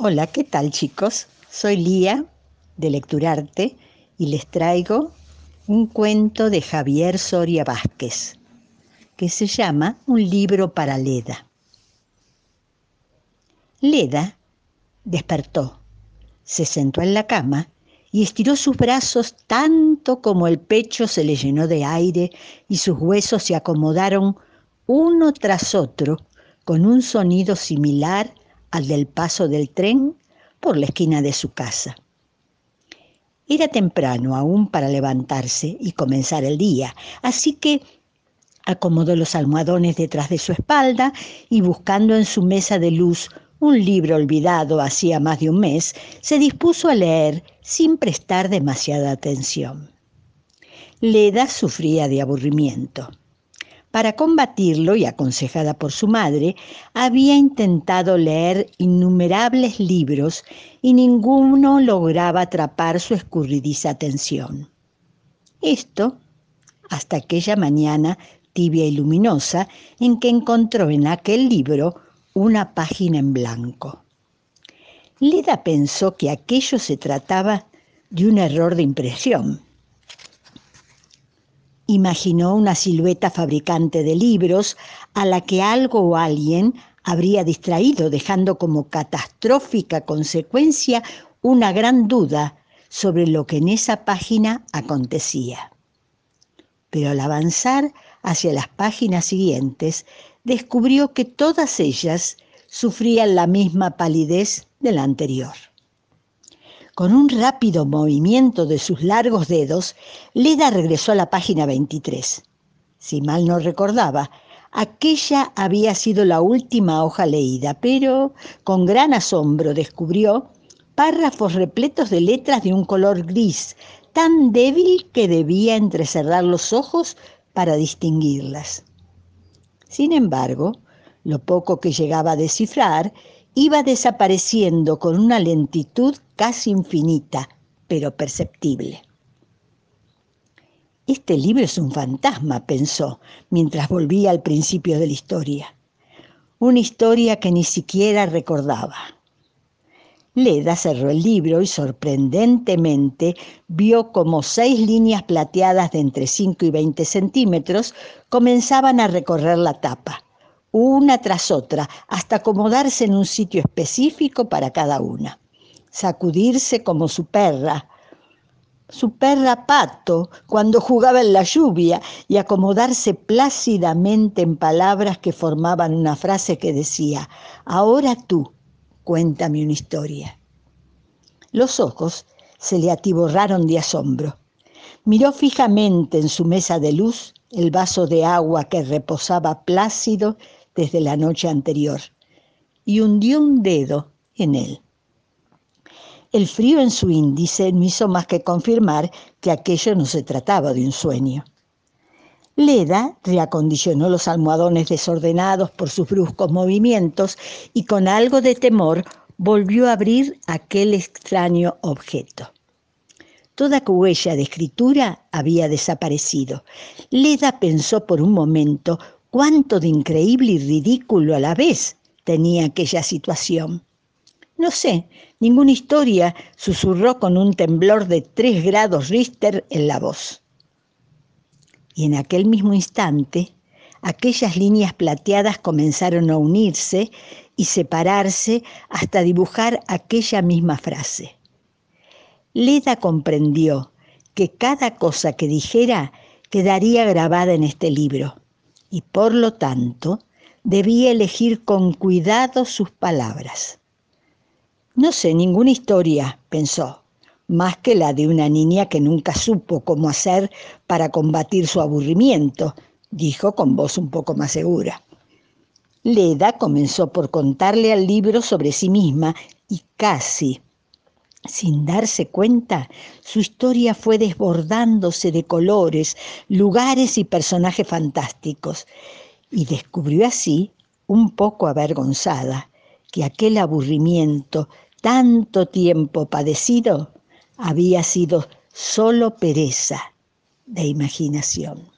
Hola, ¿qué tal chicos? Soy Lía de Lecturarte y les traigo un cuento de Javier Soria Vázquez que se llama Un libro para Leda. Leda despertó, se sentó en la cama y estiró sus brazos tanto como el pecho se le llenó de aire y sus huesos se acomodaron uno tras otro con un sonido similar al del paso del tren por la esquina de su casa. Era temprano aún para levantarse y comenzar el día, así que acomodó los almohadones detrás de su espalda y buscando en su mesa de luz un libro olvidado hacía más de un mes, se dispuso a leer sin prestar demasiada atención. Leda sufría de aburrimiento. Para combatirlo y aconsejada por su madre, había intentado leer innumerables libros y ninguno lograba atrapar su escurridiza atención. Esto hasta aquella mañana tibia y luminosa en que encontró en aquel libro una página en blanco. Leda pensó que aquello se trataba de un error de impresión imaginó una silueta fabricante de libros a la que algo o alguien habría distraído, dejando como catastrófica consecuencia una gran duda sobre lo que en esa página acontecía. Pero al avanzar hacia las páginas siguientes, descubrió que todas ellas sufrían la misma palidez de la anterior. Con un rápido movimiento de sus largos dedos, Leda regresó a la página 23. Si mal no recordaba, aquella había sido la última hoja leída, pero con gran asombro descubrió párrafos repletos de letras de un color gris, tan débil que debía entrecerrar los ojos para distinguirlas. Sin embargo, lo poco que llegaba a descifrar iba desapareciendo con una lentitud casi infinita, pero perceptible. Este libro es un fantasma, pensó, mientras volvía al principio de la historia. Una historia que ni siquiera recordaba. Leda cerró el libro y sorprendentemente vio como seis líneas plateadas de entre 5 y 20 centímetros comenzaban a recorrer la tapa una tras otra, hasta acomodarse en un sitio específico para cada una. Sacudirse como su perra, su perra pato, cuando jugaba en la lluvia, y acomodarse plácidamente en palabras que formaban una frase que decía, ahora tú, cuéntame una historia. Los ojos se le atiborraron de asombro. Miró fijamente en su mesa de luz el vaso de agua que reposaba plácido desde la noche anterior y hundió un dedo en él. El frío en su índice no hizo más que confirmar que aquello no se trataba de un sueño. Leda reacondicionó los almohadones desordenados por sus bruscos movimientos y con algo de temor volvió a abrir aquel extraño objeto. Toda huella de escritura había desaparecido. Leda pensó por un momento cuánto de increíble y ridículo a la vez tenía aquella situación. No sé, ninguna historia, susurró con un temblor de tres grados Richter en la voz. Y en aquel mismo instante, aquellas líneas plateadas comenzaron a unirse y separarse hasta dibujar aquella misma frase. Leda comprendió que cada cosa que dijera quedaría grabada en este libro y por lo tanto debía elegir con cuidado sus palabras. No sé ninguna historia, pensó, más que la de una niña que nunca supo cómo hacer para combatir su aburrimiento, dijo con voz un poco más segura. Leda comenzó por contarle al libro sobre sí misma y casi, sin darse cuenta, su historia fue desbordándose de colores, lugares y personajes fantásticos, y descubrió así, un poco avergonzada, que aquel aburrimiento, tanto tiempo padecido, había sido solo pereza de imaginación.